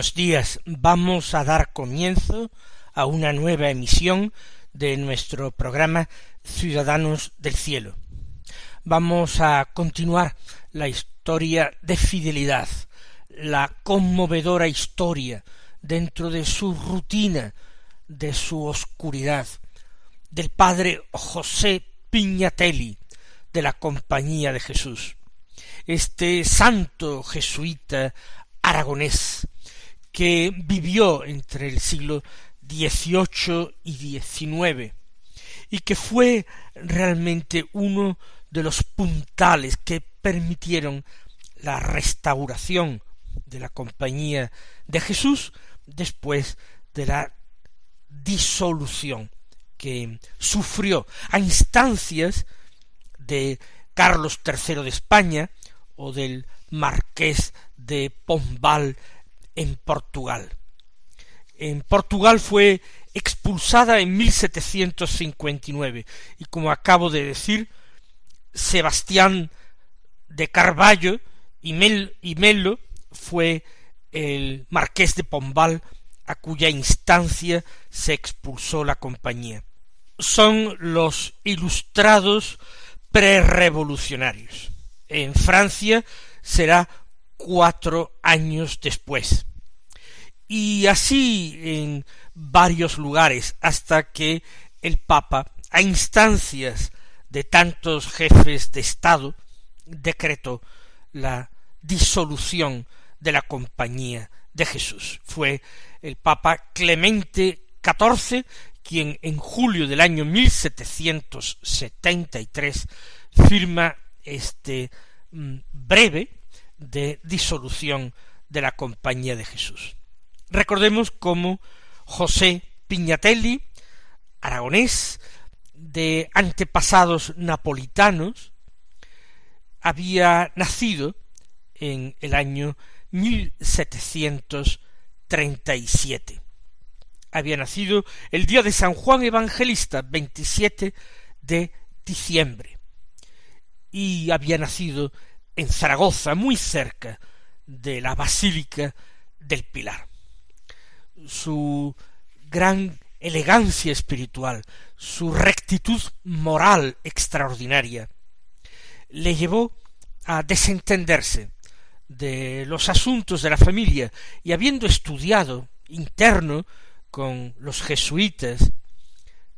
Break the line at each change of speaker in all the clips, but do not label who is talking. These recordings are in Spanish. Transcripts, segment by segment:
Buenos días. Vamos a dar comienzo a una nueva emisión de nuestro programa Ciudadanos del Cielo. Vamos a continuar la historia de fidelidad, la conmovedora historia dentro de su rutina, de su oscuridad, del padre José Piñatelli, de la Compañía de Jesús. Este santo jesuita aragonés que vivió entre el siglo XVIII y XIX y que fue realmente uno de los puntales que permitieron la restauración de la compañía de Jesús después de la disolución que sufrió a instancias de Carlos III de España o del marqués de Pombal en Portugal. En Portugal fue expulsada en 1759 y como acabo de decir, Sebastián de Carballo y, y Melo fue el marqués de Pombal a cuya instancia se expulsó la compañía. Son los ilustrados prerevolucionarios. En Francia será cuatro años después. Y así en varios lugares hasta que el Papa, a instancias de tantos jefes de Estado, decretó la disolución de la Compañía de Jesús. Fue el Papa Clemente XIV quien en julio del año 1773 firma este mm, breve de disolución de la Compañía de Jesús. Recordemos cómo José Piñatelli, aragonés, de antepasados napolitanos, había nacido en el año 1737. Había nacido el día de San Juan Evangelista, 27 de diciembre, y había nacido en Zaragoza, muy cerca de la Basílica del Pilar. Su gran elegancia espiritual, su rectitud moral extraordinaria, le llevó a desentenderse de los asuntos de la familia y habiendo estudiado interno con los jesuitas,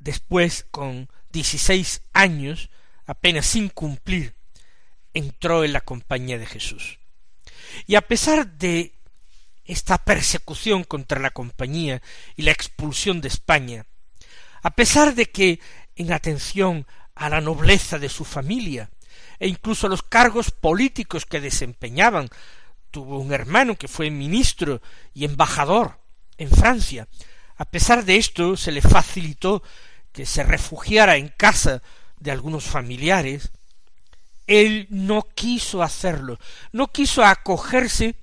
después con dieciséis años, apenas sin cumplir entró en la compañía de Jesús. Y a pesar de esta persecución contra la compañía y la expulsión de España, a pesar de que, en atención a la nobleza de su familia, e incluso a los cargos políticos que desempeñaban, tuvo un hermano que fue ministro y embajador en Francia, a pesar de esto se le facilitó que se refugiara en casa de algunos familiares, él no quiso hacerlo, no quiso acogerse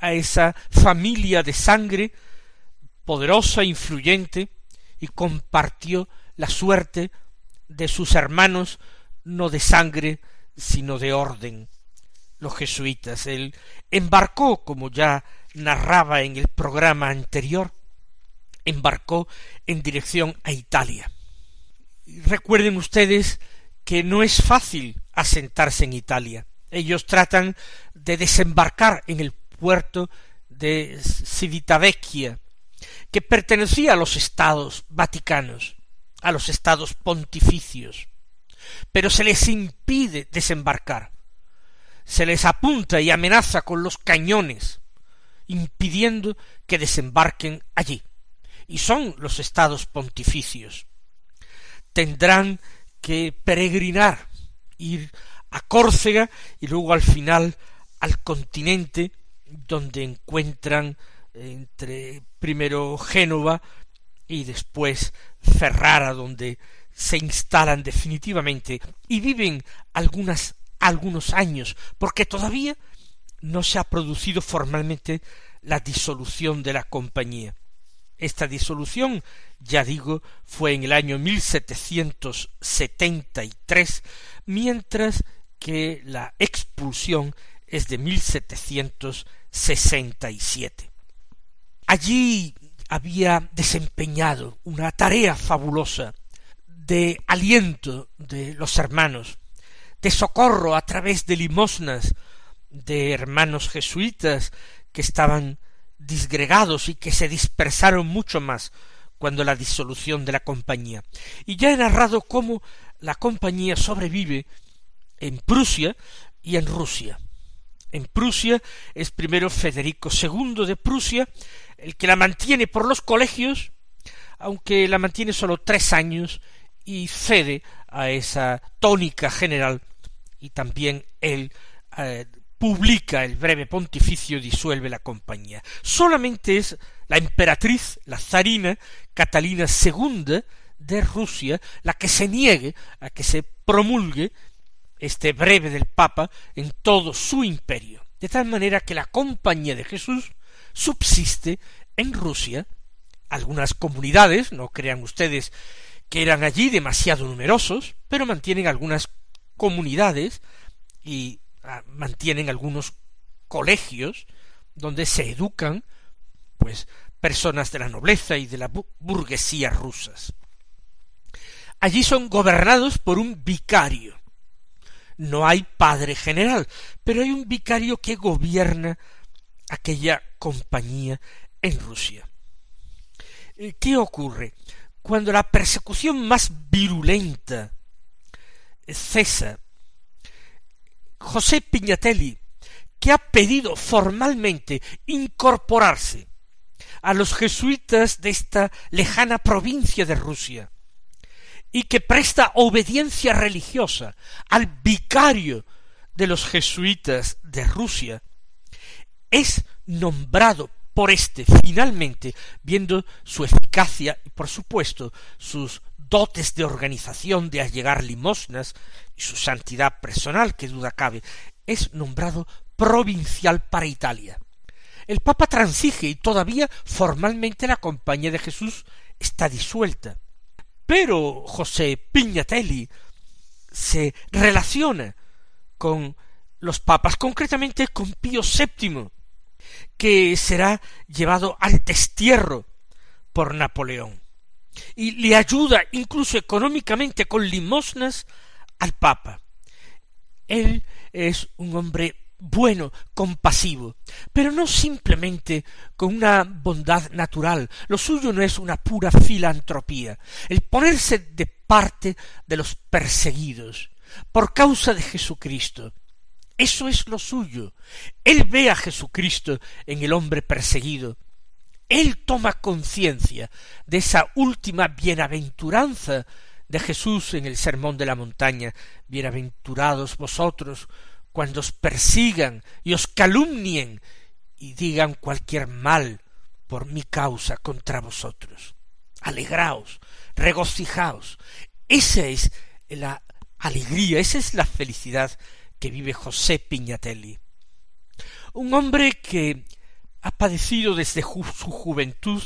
a esa familia de sangre poderosa, influyente, y compartió la suerte de sus hermanos no de sangre, sino de orden, los jesuitas. Él embarcó, como ya narraba en el programa anterior, embarcó en dirección a Italia. Recuerden ustedes que no es fácil asentarse en Italia. Ellos tratan de desembarcar en el puerto de Civitavecchia, que pertenecía a los estados vaticanos, a los estados pontificios, pero se les impide desembarcar. se les apunta y amenaza con los cañones, impidiendo que desembarquen allí. Y son los estados pontificios. Tendrán que peregrinar, ir a Córcega y luego al final al continente donde encuentran entre primero Génova y después Ferrara donde se instalan definitivamente y viven algunos años porque todavía no se ha producido formalmente la disolución de la compañía. Esta disolución, ya digo, fue en el año 1773, mientras que la expulsión es de 1767. Allí había desempeñado una tarea fabulosa de aliento de los hermanos, de socorro a través de limosnas de hermanos jesuitas que estaban disgregados y que se dispersaron mucho más cuando la disolución de la compañía. Y ya he narrado cómo la compañía sobrevive en Prusia y en Rusia. En Prusia es primero Federico II de Prusia, el que la mantiene por los colegios, aunque la mantiene solo tres años y cede a esa tónica general y también él eh, publica el breve pontificio disuelve la compañía. Solamente es la emperatriz, la zarina Catalina II de Rusia, la que se niegue a que se promulgue este breve del Papa en todo su imperio, de tal manera que la compañía de Jesús subsiste en Rusia, algunas comunidades, no crean ustedes que eran allí demasiado numerosos, pero mantienen algunas comunidades y ah, mantienen algunos colegios donde se educan pues personas de la nobleza y de la burguesía rusas. Allí son gobernados por un vicario, no hay padre general, pero hay un vicario que gobierna aquella compañía en Rusia. Eh, ¿Qué ocurre? Cuando la persecución más virulenta cesa, José Piñatelli, que ha pedido formalmente incorporarse a los jesuitas de esta lejana provincia de Rusia, y que presta obediencia religiosa al vicario de los jesuitas de Rusia, es nombrado por éste finalmente, viendo su eficacia y por supuesto sus dotes de organización de allegar limosnas y su santidad personal, que duda cabe, es nombrado provincial para Italia. El Papa transige y todavía formalmente la Compañía de Jesús está disuelta. Pero José Pignatelli se relaciona con los papas, concretamente con Pío VII, que será llevado al destierro por Napoleón, y le ayuda incluso económicamente con limosnas al Papa. Él es un hombre bueno, compasivo, pero no simplemente con una bondad natural. Lo suyo no es una pura filantropía, el ponerse de parte de los perseguidos por causa de Jesucristo. Eso es lo suyo. Él ve a Jesucristo en el hombre perseguido. Él toma conciencia de esa última bienaventuranza de Jesús en el sermón de la montaña. Bienaventurados vosotros cuando os persigan y os calumnien y digan cualquier mal por mi causa contra vosotros. Alegraos, regocijaos. Esa es la alegría, esa es la felicidad que vive José Piñatelli. Un hombre que ha padecido desde su juventud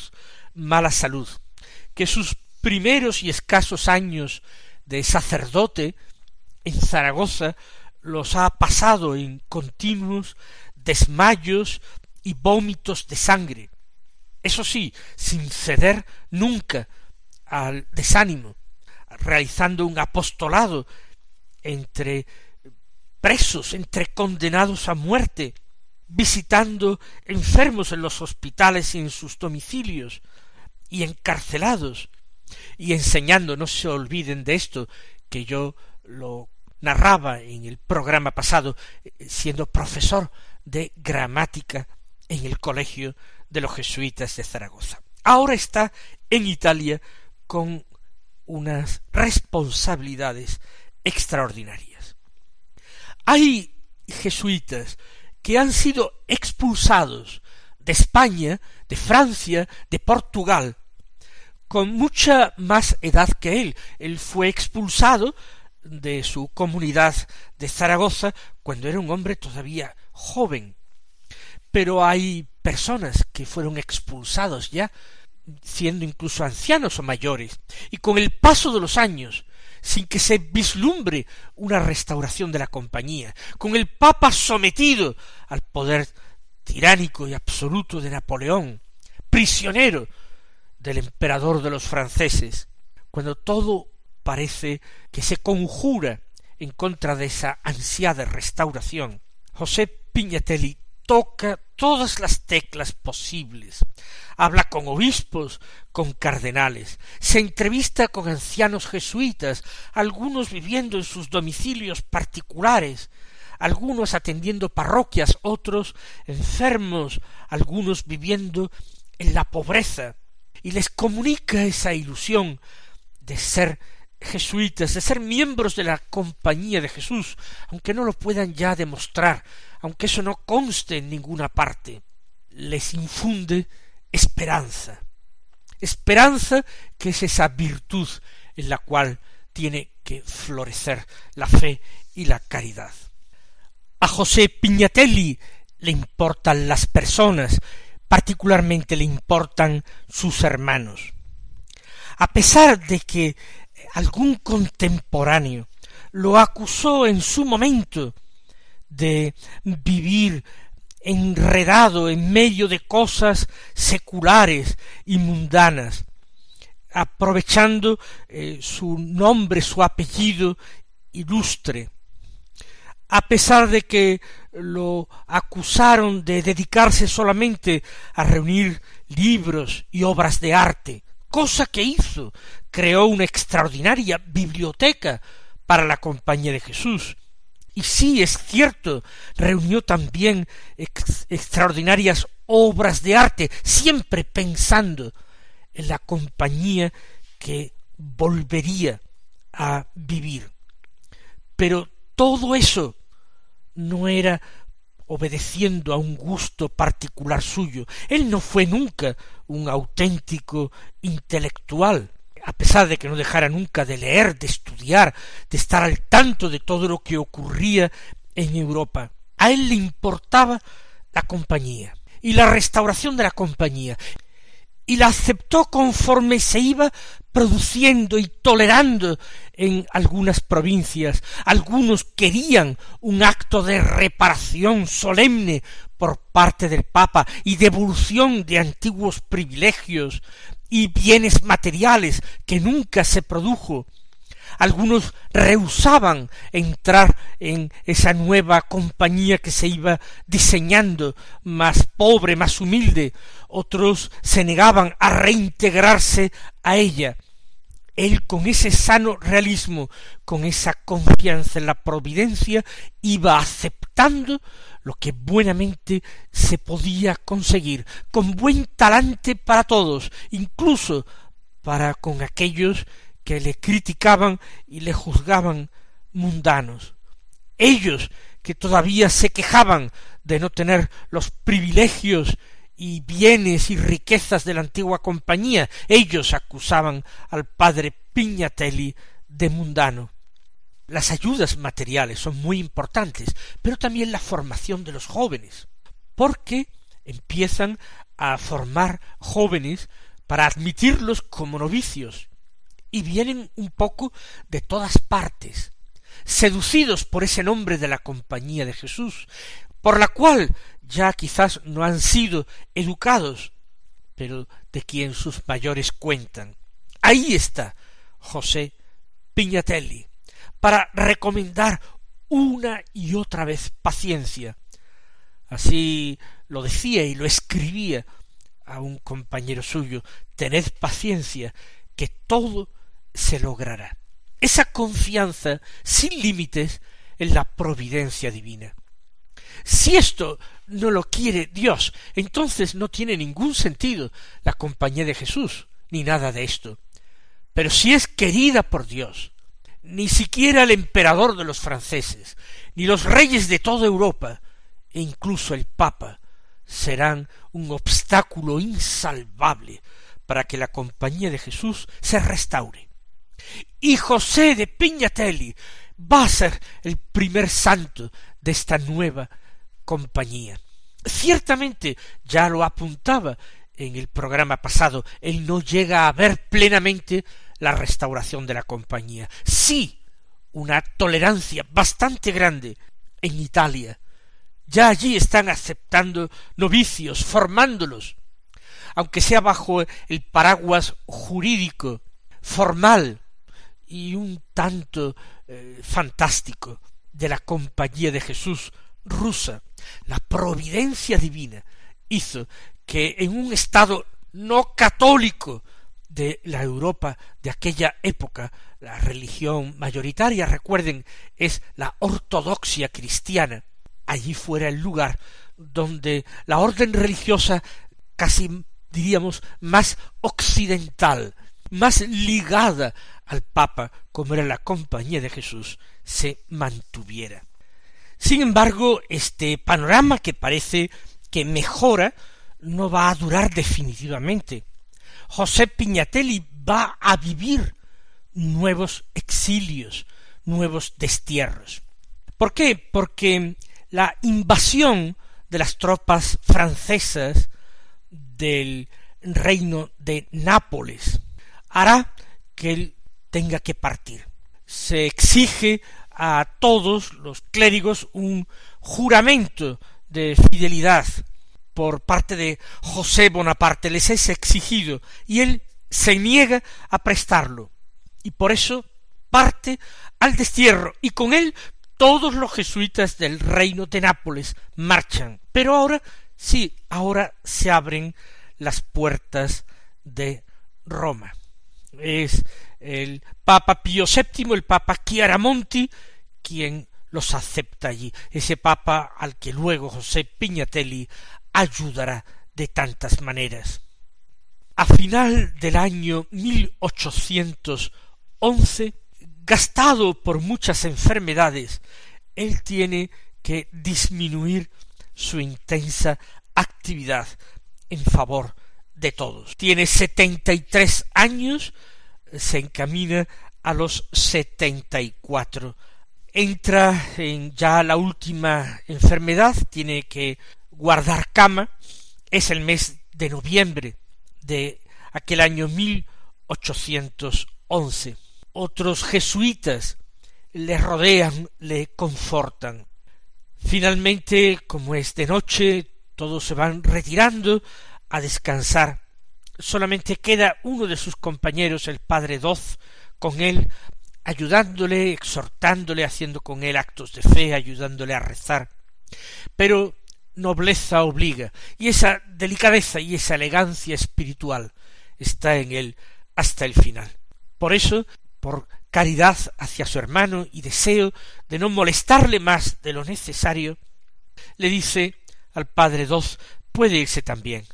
mala salud, que sus primeros y escasos años de sacerdote en Zaragoza los ha pasado en continuos desmayos y vómitos de sangre. Eso sí, sin ceder nunca al desánimo, realizando un apostolado entre presos, entre condenados a muerte, visitando enfermos en los hospitales y en sus domicilios, y encarcelados, y enseñando, no se olviden de esto, que yo lo narraba en el programa pasado, eh, siendo profesor de gramática en el colegio de los jesuitas de Zaragoza. Ahora está en Italia con unas responsabilidades extraordinarias. Hay jesuitas que han sido expulsados de España, de Francia, de Portugal, con mucha más edad que él. Él fue expulsado de su comunidad de Zaragoza cuando era un hombre todavía joven. Pero hay personas que fueron expulsados ya siendo incluso ancianos o mayores, y con el paso de los años, sin que se vislumbre una restauración de la compañía, con el Papa sometido al poder tiránico y absoluto de Napoleón, prisionero del emperador de los franceses, cuando todo parece que se conjura en contra de esa ansiada restauración, José Piñatelli toca todas las teclas posibles, habla con obispos, con cardenales, se entrevista con ancianos jesuitas, algunos viviendo en sus domicilios particulares, algunos atendiendo parroquias, otros enfermos, algunos viviendo en la pobreza, y les comunica esa ilusión de ser jesuitas, de ser miembros de la compañía de Jesús, aunque no lo puedan ya demostrar, aunque eso no conste en ninguna parte, les infunde esperanza. Esperanza que es esa virtud en la cual tiene que florecer la fe y la caridad. A José Piñatelli le importan las personas, particularmente le importan sus hermanos. A pesar de que algún contemporáneo lo acusó en su momento de vivir enredado en medio de cosas seculares y mundanas, aprovechando eh, su nombre, su apellido ilustre, a pesar de que lo acusaron de dedicarse solamente a reunir libros y obras de arte, cosa que hizo, creó una extraordinaria biblioteca para la compañía de Jesús. Y sí, es cierto, reunió también extraordinarias obras de arte, siempre pensando en la compañía que volvería a vivir. Pero todo eso no era obedeciendo a un gusto particular suyo. Él no fue nunca un auténtico intelectual, a pesar de que no dejara nunca de leer, de estudiar, de estar al tanto de todo lo que ocurría en Europa. A él le importaba la compañía y la restauración de la compañía y la aceptó conforme se iba produciendo y tolerando en algunas provincias. Algunos querían un acto de reparación solemne por parte del Papa y devolución de antiguos privilegios y bienes materiales que nunca se produjo algunos rehusaban entrar en esa nueva compañía que se iba diseñando, más pobre, más humilde, otros se negaban a reintegrarse a ella. Él con ese sano realismo, con esa confianza en la providencia, iba aceptando lo que buenamente se podía conseguir, con buen talante para todos, incluso para con aquellos que le criticaban y le juzgaban mundanos. Ellos que todavía se quejaban de no tener los privilegios y bienes y riquezas de la antigua compañía, ellos acusaban al padre Piñatelli de mundano. Las ayudas materiales son muy importantes, pero también la formación de los jóvenes, porque empiezan a formar jóvenes para admitirlos como novicios, y vienen un poco de todas partes, seducidos por ese nombre de la compañía de Jesús, por la cual ya quizás no han sido educados, pero de quien sus mayores cuentan. Ahí está José Piñatelli, para recomendar una y otra vez paciencia. Así lo decía y lo escribía a un compañero suyo, tened paciencia, que todo se logrará. esa confianza sin límites en la providencia divina. Si esto no lo quiere Dios, entonces no tiene ningún sentido la compañía de Jesús, ni nada de esto. Pero si es querida por Dios, ni siquiera el emperador de los franceses, ni los reyes de toda Europa, e incluso el Papa, serán un obstáculo insalvable para que la compañía de Jesús se restaure. Y José de Piñatelli va a ser el primer santo de esta nueva compañía. Ciertamente ya lo apuntaba en el programa pasado, él no llega a ver plenamente la restauración de la compañía. Sí, una tolerancia bastante grande en Italia. Ya allí están aceptando novicios, formándolos, aunque sea bajo el paraguas jurídico, formal y un tanto eh, fantástico de la compañía de Jesús rusa, la providencia divina hizo que en un estado no católico de la Europa de aquella época, la religión mayoritaria, recuerden, es la ortodoxia cristiana, allí fuera el lugar donde la orden religiosa casi diríamos más occidental, más ligada al Papa, como era la compañía de Jesús, se mantuviera. Sin embargo, este panorama que parece que mejora no va a durar definitivamente. José Piñatelli va a vivir nuevos exilios, nuevos destierros. ¿Por qué? Porque la invasión de las tropas francesas del reino de Nápoles hará que él tenga que partir. Se exige a todos los clérigos un juramento de fidelidad por parte de José Bonaparte. Les es exigido y él se niega a prestarlo. Y por eso parte al destierro. Y con él todos los jesuitas del reino de Nápoles marchan. Pero ahora sí ahora se abren las puertas de Roma es el Papa Pío VII, el Papa Chiaramonti, quien los acepta allí, ese Papa al que luego José Piñatelli ayudará de tantas maneras. A final del año once, gastado por muchas enfermedades, él tiene que disminuir su intensa actividad en favor de todos. Tiene setenta y tres años, se encamina a los setenta y cuatro. Entra en ya la última enfermedad, tiene que guardar cama. Es el mes de noviembre de aquel año mil ochocientos once. Otros jesuitas le rodean, le confortan. Finalmente, como es de noche, todos se van retirando a descansar. Solamente queda uno de sus compañeros, el padre Doz, con él, ayudándole, exhortándole, haciendo con él actos de fe, ayudándole a rezar. Pero nobleza obliga, y esa delicadeza y esa elegancia espiritual está en él hasta el final. Por eso, por caridad hacia su hermano y deseo de no molestarle más de lo necesario, le dice al padre Doz puede irse también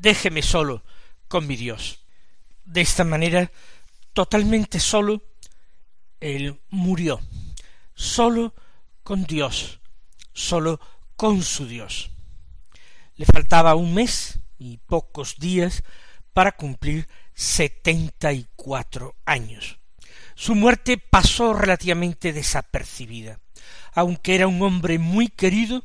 déjeme solo con mi Dios. De esta manera, totalmente solo, él murió, solo con Dios, solo con su Dios. Le faltaba un mes y pocos días para cumplir setenta y cuatro años. Su muerte pasó relativamente desapercibida. Aunque era un hombre muy querido,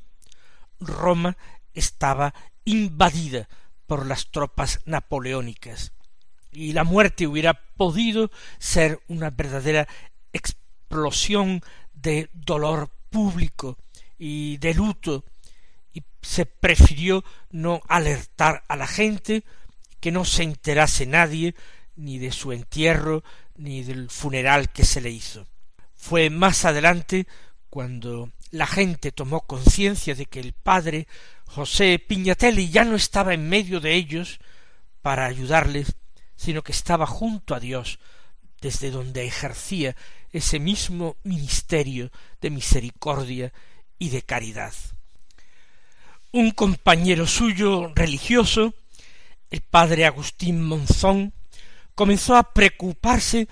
Roma estaba invadida por las tropas napoleónicas y la muerte hubiera podido ser una verdadera explosión de dolor público y de luto y se prefirió no alertar a la gente que no se enterase nadie ni de su entierro ni del funeral que se le hizo. Fue más adelante cuando la gente tomó conciencia de que el padre José Piñatelli ya no estaba en medio de ellos para ayudarles, sino que estaba junto a Dios, desde donde ejercía ese mismo ministerio de misericordia y de caridad. Un compañero suyo religioso, el padre Agustín Monzón, comenzó a preocuparse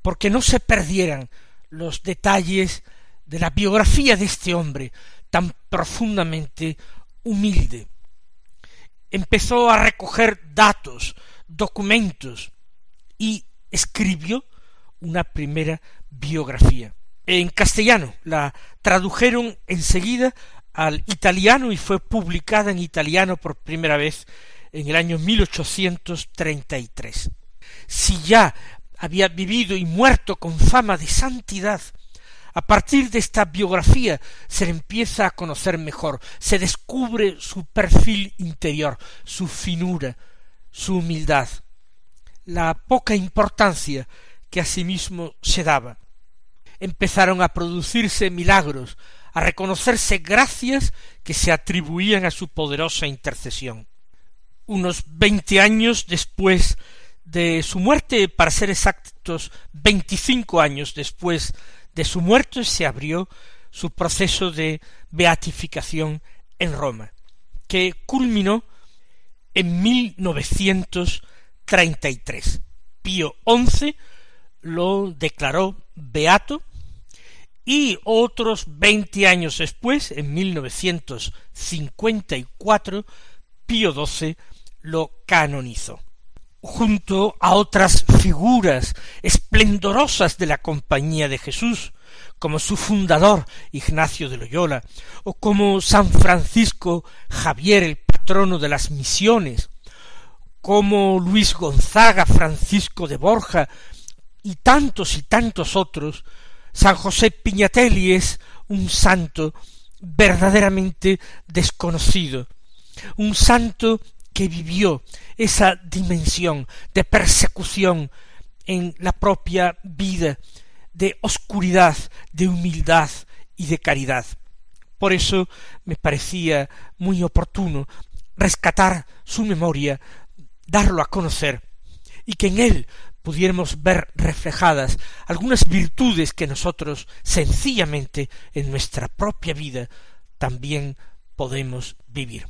porque no se perdieran los detalles de la biografía de este hombre tan profundamente humilde. Empezó a recoger datos, documentos, y escribió una primera biografía. En castellano la tradujeron enseguida al italiano y fue publicada en italiano por primera vez en el año 1833. Si ya había vivido y muerto con fama de santidad, a partir de esta biografía se le empieza a conocer mejor, se descubre su perfil interior, su finura, su humildad, la poca importancia que asimismo se daba. Empezaron a producirse milagros, a reconocerse gracias que se atribuían a su poderosa intercesión. Unos veinte años después de su muerte, para ser exactos, veinticinco años después de su muerte, se abrió su proceso de beatificación en Roma, que culminó en 1933. Pío XI lo declaró beato y otros veinte años después, en 1954, Pío XII lo canonizó. Junto a otras figuras esplendorosas de la Compañía de Jesús, como su fundador Ignacio de Loyola, o como San Francisco Javier, el patrono de las misiones, como Luis Gonzaga, Francisco de Borja, y tantos y tantos otros, San José Piñatelli es un santo verdaderamente desconocido, un santo que vivió esa dimensión de persecución en la propia vida, de oscuridad, de humildad y de caridad. Por eso me parecía muy oportuno rescatar su memoria, darlo a conocer, y que en él pudiéramos ver reflejadas algunas virtudes que nosotros sencillamente en nuestra propia vida también podemos vivir.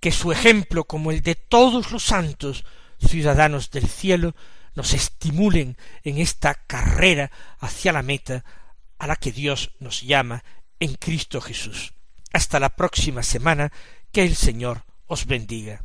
Que su ejemplo, como el de todos los santos ciudadanos del cielo, nos estimulen en esta carrera hacia la meta a la que Dios nos llama en Cristo Jesús. Hasta la próxima semana, que el Señor os bendiga.